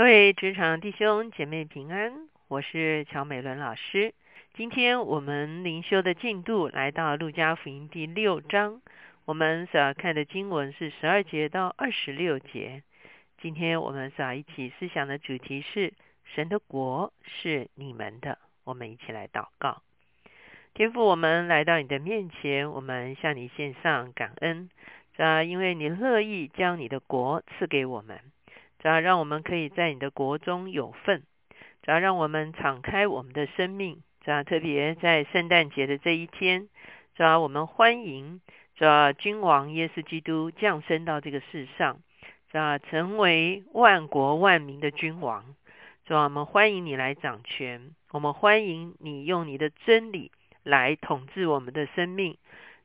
各位职场弟兄姐妹平安，我是乔美伦老师。今天我们灵修的进度来到路加福音第六章，我们所要看的经文是十二节到二十六节。今天我们所要一起思想的主题是神的国是你们的。我们一起来祷告，天父，我们来到你的面前，我们向你献上感恩，啊，因为你乐意将你的国赐给我们。只要让我们可以在你的国中有份，只要让我们敞开我们的生命，只要特别在圣诞节的这一天，只要我们欢迎这君王耶稣基督降生到这个世上，只要成为万国万民的君王，主要我们欢迎你来掌权，我们欢迎你用你的真理来统治我们的生命。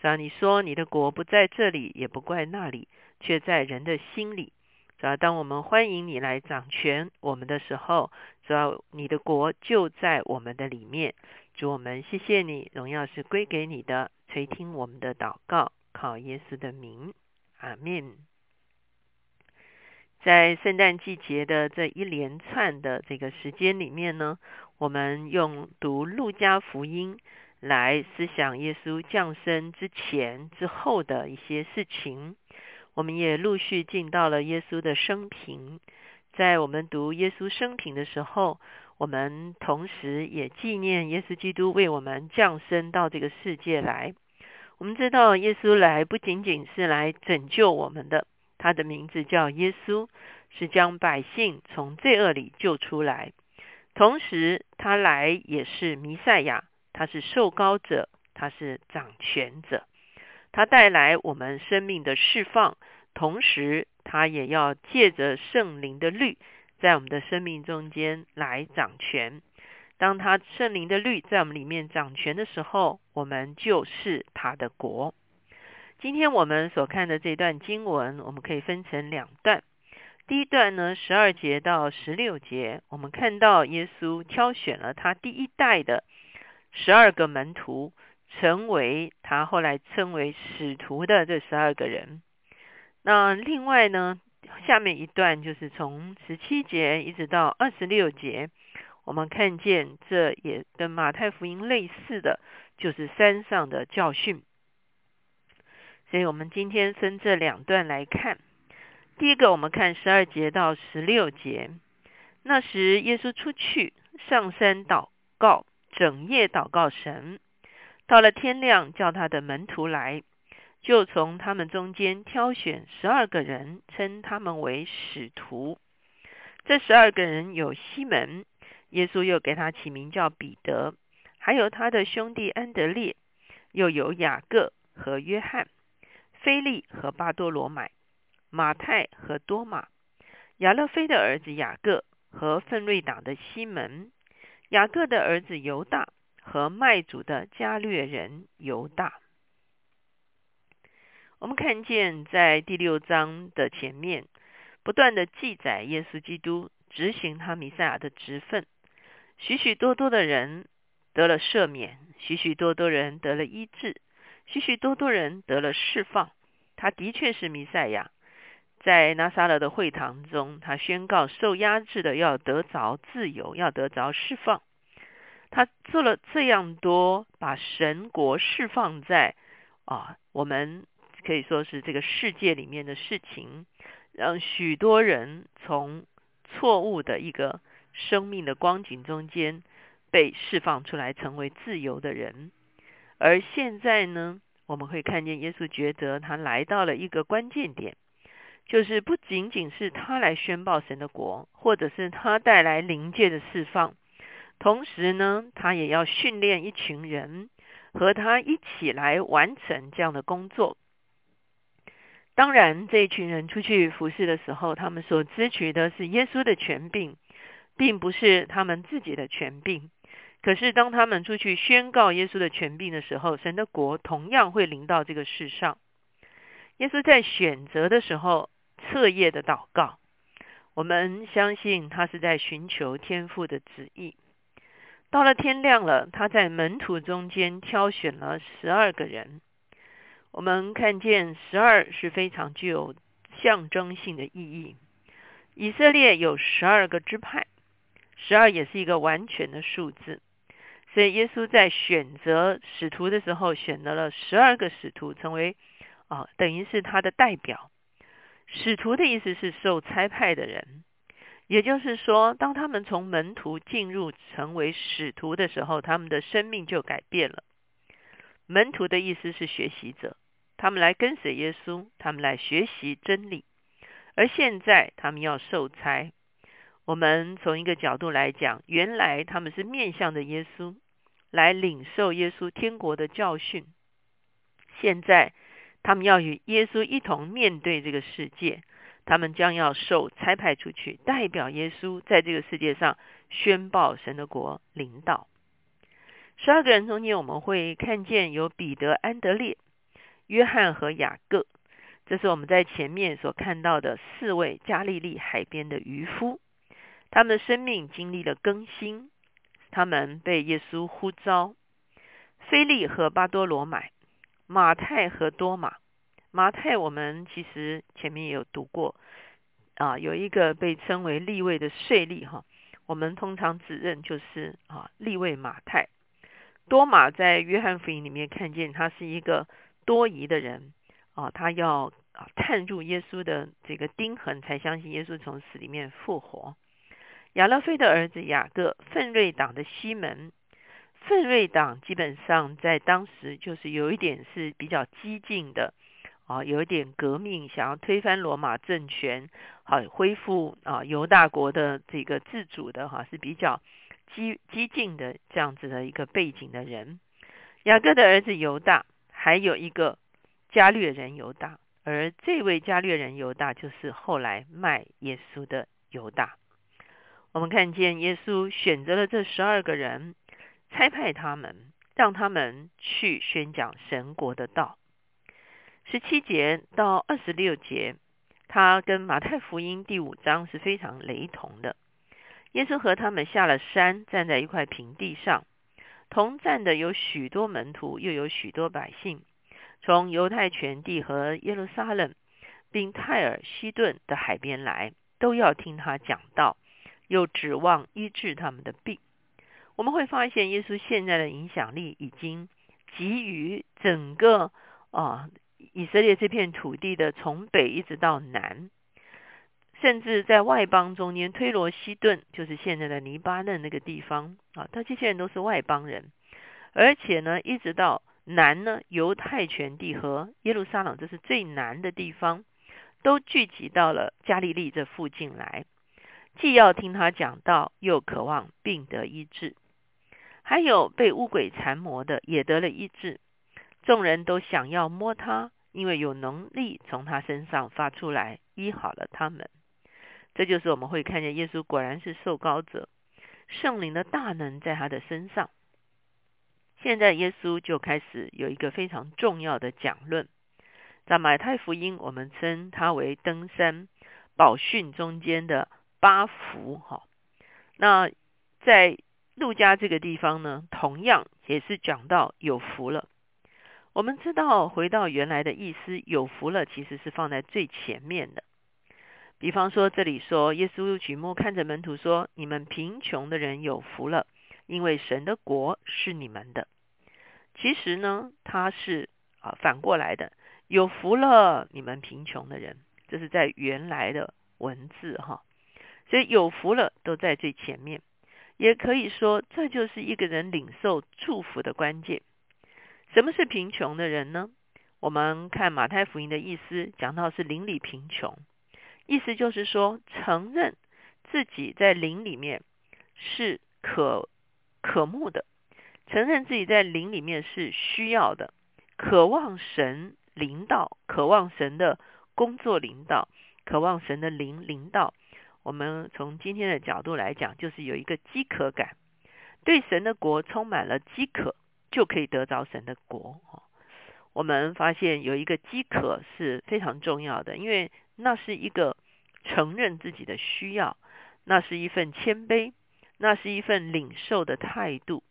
只要你说你的国不在这里，也不怪那里，却在人的心里。主要当我们欢迎你来掌权我们的时候，主要你的国就在我们的里面。主我们谢谢你，荣耀是归给你的，垂听我们的祷告，靠耶稣的名，阿门。在圣诞季节的这一连串的这个时间里面呢，我们用读路加福音来思想耶稣降生之前之后的一些事情。我们也陆续进到了耶稣的生平，在我们读耶稣生平的时候，我们同时也纪念耶稣基督为我们降生到这个世界来。我们知道耶稣来不仅仅是来拯救我们的，他的名字叫耶稣，是将百姓从罪恶里救出来。同时，他来也是弥赛亚，他是受膏者，他是掌权者。它带来我们生命的释放，同时它也要借着圣灵的律，在我们的生命中间来掌权。当他圣灵的律在我们里面掌权的时候，我们就是他的国。今天我们所看的这段经文，我们可以分成两段。第一段呢，十二节到十六节，我们看到耶稣挑选了他第一代的十二个门徒。成为他后来称为使徒的这十二个人。那另外呢，下面一段就是从十七节一直到二十六节，我们看见这也跟马太福音类似的，就是山上的教训。所以我们今天分这两段来看。第一个，我们看十二节到十六节。那时，耶稣出去上山祷告，整夜祷告神。到了天亮，叫他的门徒来，就从他们中间挑选十二个人，称他们为使徒。这十二个人有西门，耶稣又给他起名叫彼得，还有他的兄弟安德烈，又有雅各和约翰，菲利和巴多罗买，马太和多马，亚勒菲的儿子雅各和奋锐党的西门，雅各的儿子犹大。和卖主的加略人犹大，我们看见在第六章的前面，不断的记载耶稣基督执行他弥赛亚的职分，许许多多的人得了赦免，许许多多人得了医治，许许多多人得了释放。他的确是弥赛亚，在拿撒勒的会堂中，他宣告受压制的要得着自由，要得着释放。他做了这样多，把神国释放在啊，我们可以说是这个世界里面的事情，让许多人从错误的一个生命的光景中间被释放出来，成为自由的人。而现在呢，我们会看见耶稣觉得他来到了一个关键点，就是不仅仅是他来宣报神的国，或者是他带来灵界的释放。同时呢，他也要训练一群人和他一起来完成这样的工作。当然，这一群人出去服侍的时候，他们所支取的是耶稣的权柄，并不是他们自己的权柄。可是，当他们出去宣告耶稣的权柄的时候，神的国同样会临到这个世上。耶稣在选择的时候彻夜的祷告，我们相信他是在寻求天父的旨意。到了天亮了，他在门徒中间挑选了十二个人。我们看见十二是非常具有象征性的意义，以色列有十二个支派，十二也是一个完全的数字。所以耶稣在选择使徒的时候，选择了十二个使徒成为啊，等于是他的代表。使徒的意思是受差派的人，也就是说，当他们从门徒进入成为使徒的时候，他们的生命就改变了。门徒的意思是学习者，他们来跟随耶稣，他们来学习真理。而现在他们要受差。我们从一个角度来讲，原来他们是面向着耶稣来领受耶稣天国的教训。现在他们要与耶稣一同面对这个世界，他们将要受差派出去，代表耶稣在这个世界上宣报神的国领导。十二个人中间，我们会看见有彼得、安德烈、约翰和雅各，这是我们在前面所看到的四位加利利海边的渔夫。他们的生命经历了更新，他们被耶稣呼召。菲利和巴多罗买，马太和多马。马太我们其实前面也有读过啊，有一个被称为立位的税吏哈，我们通常指认就是啊立位马太。多马在约翰福音里面看见他是一个多疑的人啊，他要啊探入耶稣的这个钉痕，才相信耶稣从死里面复活。亚勒菲的儿子雅各，奋锐党的西门，奋锐党基本上在当时就是有一点是比较激进的啊，有一点革命，想要推翻罗马政权，好恢复啊犹大国的这个自主的哈，是比较激激进的这样子的一个背景的人。雅各的儿子犹大，还有一个加略人犹大，而这位加略人犹大就是后来卖耶稣的犹大。我们看见耶稣选择了这十二个人，差派他们，让他们去宣讲神国的道。十七节到二十六节，他跟马太福音第五章是非常雷同的。耶稣和他们下了山，站在一块平地上，同站的有许多门徒，又有许多百姓，从犹太全地和耶路撒冷，并泰尔西顿的海边来，都要听他讲道。又指望医治他们的病，我们会发现耶稣现在的影响力已经给予整个啊以色列这片土地的从北一直到南，甚至在外邦中间，推罗西顿就是现在的黎巴嫩那个地方啊，他这些人都是外邦人，而且呢，一直到南呢，犹太全地和耶路撒冷，这是最南的地方，都聚集到了加利利这附近来。既要听他讲道，又渴望病得医治。还有被乌鬼缠磨的，也得了医治。众人都想要摸他，因为有能力从他身上发出来，医好了他们。这就是我们会看见耶稣果然是受膏者，圣灵的大能在他的身上。现在耶稣就开始有一个非常重要的讲论，在马太福音，我们称他为登山宝训中间的。八福哈，那在路加这个地方呢，同样也是讲到有福了。我们知道回到原来的意思，有福了其实是放在最前面的。比方说这里说，耶稣举目看着门徒说：“你们贫穷的人有福了，因为神的国是你们的。”其实呢，他是啊反过来的，有福了你们贫穷的人，这是在原来的文字哈。所以有福了都在最前面，也可以说这就是一个人领受祝福的关键。什么是贫穷的人呢？我们看马太福音的意思，讲到是邻里贫穷，意思就是说承认自己在灵里面是可可慕的，承认自己在灵里面是需要的，渴望神领导，渴望神的工作领导，渴望神的灵领导。我们从今天的角度来讲，就是有一个饥渴感，对神的国充满了饥渴，就可以得着神的国。我们发现有一个饥渴是非常重要的，因为那是一个承认自己的需要，那是一份谦卑，那是一份领受的态度。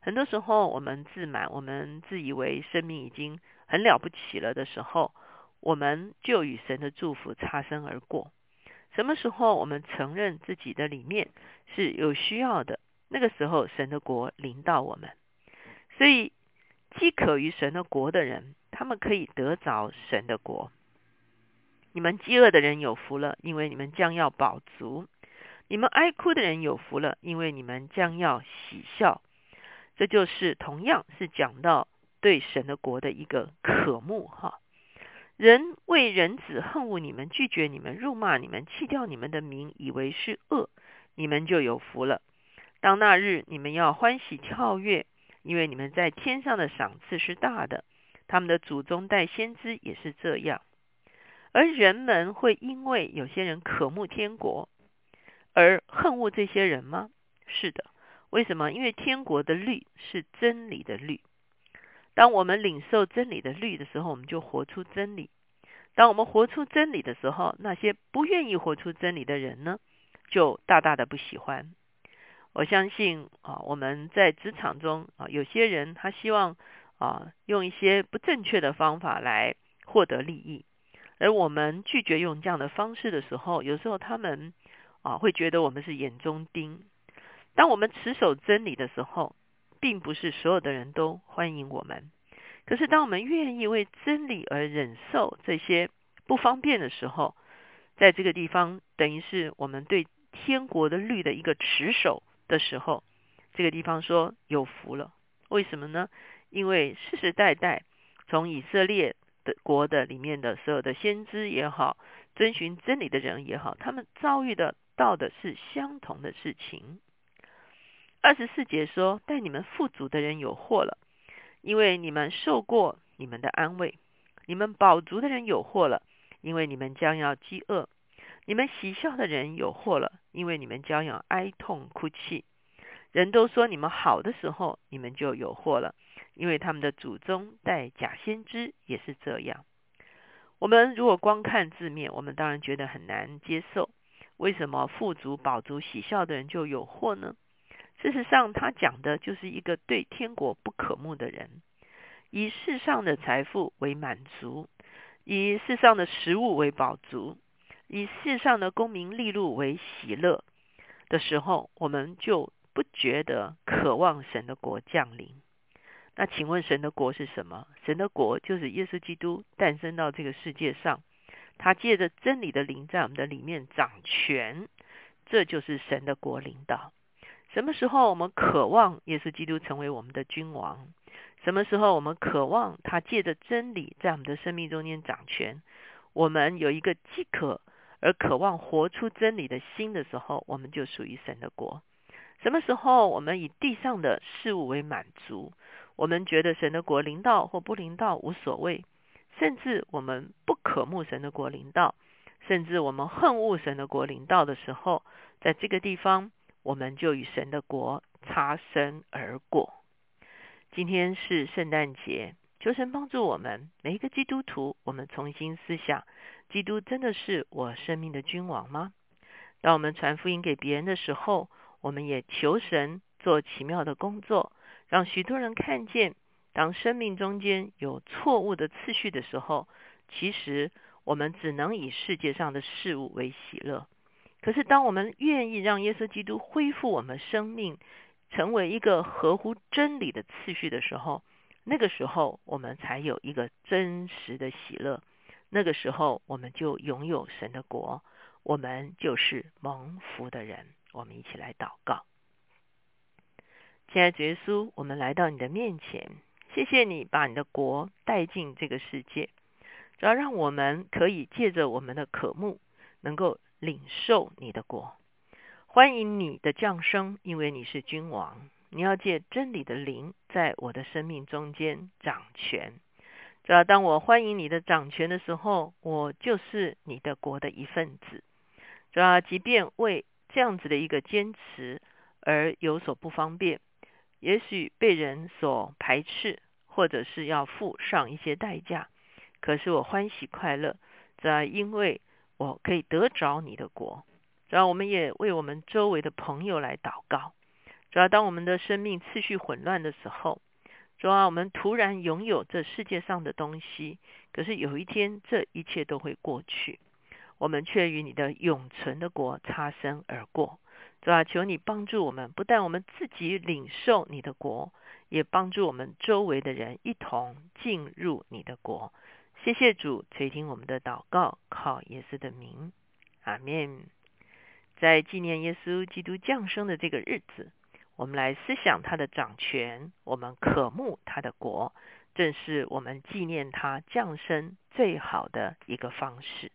很多时候，我们自满，我们自以为生命已经很了不起了的时候，我们就与神的祝福擦身而过。什么时候我们承认自己的里面是有需要的，那个时候神的国临到我们。所以饥渴于神的国的人，他们可以得着神的国。你们饥饿的人有福了，因为你们将要饱足；你们哀哭的人有福了，因为你们将要喜笑。这就是同样是讲到对神的国的一个渴慕哈。人为人子恨恶你们，拒绝你们，辱骂你们，弃掉你们的名，以为是恶，你们就有福了。当那日，你们要欢喜跳跃，因为你们在天上的赏赐是大的。他们的祖宗代先知也是这样。而人们会因为有些人渴慕天国而恨恶这些人吗？是的，为什么？因为天国的律是真理的律。当我们领受真理的律的时候，我们就活出真理。当我们活出真理的时候，那些不愿意活出真理的人呢，就大大的不喜欢。我相信啊，我们在职场中啊，有些人他希望啊，用一些不正确的方法来获得利益。而我们拒绝用这样的方式的时候，有时候他们啊会觉得我们是眼中钉。当我们持守真理的时候，并不是所有的人都欢迎我们。可是当我们愿意为真理而忍受这些不方便的时候，在这个地方等于是我们对天国的律的一个持守的时候，这个地方说有福了。为什么呢？因为世世代代从以色列。的国的里面的所有的先知也好，遵循真理的人也好，他们遭遇的到的是相同的事情。二十四节说：“但你们富足的人有祸了，因为你们受过你们的安慰；你们饱足的人有祸了，因为你们将要饥饿；你们喜笑的人有祸了，因为你们将要哀痛哭泣。人都说你们好的时候，你们就有祸了。”因为他们的祖宗带假先知也是这样。我们如果光看字面，我们当然觉得很难接受。为什么富足、饱足、喜笑的人就有祸呢？事实上，他讲的就是一个对天国不可慕的人，以世上的财富为满足，以世上的食物为饱足，以世上的功名利禄为喜乐的时候，我们就不觉得渴望神的国降临。那请问神的国是什么？神的国就是耶稣基督诞生到这个世界上，他借着真理的灵在我们的里面掌权，这就是神的国领导。什么时候我们渴望耶稣基督成为我们的君王？什么时候我们渴望他借着真理在我们的生命中间掌权？我们有一个饥渴而渴望活出真理的心的时候，我们就属于神的国。什么时候我们以地上的事物为满足？我们觉得神的国临到或不临到无所谓，甚至我们不可慕神的国临到，甚至我们恨恶神的国临到的时候，在这个地方，我们就与神的国擦身而过。今天是圣诞节，求神帮助我们每一个基督徒，我们重新思想：基督真的是我生命的君王吗？当我们传福音给别人的时候，我们也求神做奇妙的工作。让许多人看见，当生命中间有错误的次序的时候，其实我们只能以世界上的事物为喜乐。可是，当我们愿意让耶稣基督恢复我们生命，成为一个合乎真理的次序的时候，那个时候我们才有一个真实的喜乐。那个时候，我们就拥有神的国，我们就是蒙福的人。我们一起来祷告。亲爱的耶稣，我们来到你的面前，谢谢你把你的国带进这个世界，主要让我们可以借着我们的渴慕，能够领受你的国。欢迎你的降生，因为你是君王，你要借真理的灵在我的生命中间掌权。主要当我欢迎你的掌权的时候，我就是你的国的一份子。主要即便为这样子的一个坚持而有所不方便。也许被人所排斥，或者是要付上一些代价，可是我欢喜快乐，在因为我可以得着你的国。然后我们也为我们周围的朋友来祷告。主要当我们的生命次序混乱的时候，主啊我们突然拥有这世界上的东西，可是有一天这一切都会过去。我们却与你的永存的国擦身而过。主啊，求你帮助我们，不但我们自己领受你的国，也帮助我们周围的人一同进入你的国。谢谢主垂听我们的祷告，靠耶稣的名，阿门。在纪念耶稣基督降生的这个日子，我们来思想他的掌权，我们渴慕他的国，正是我们纪念他降生最好的一个方式。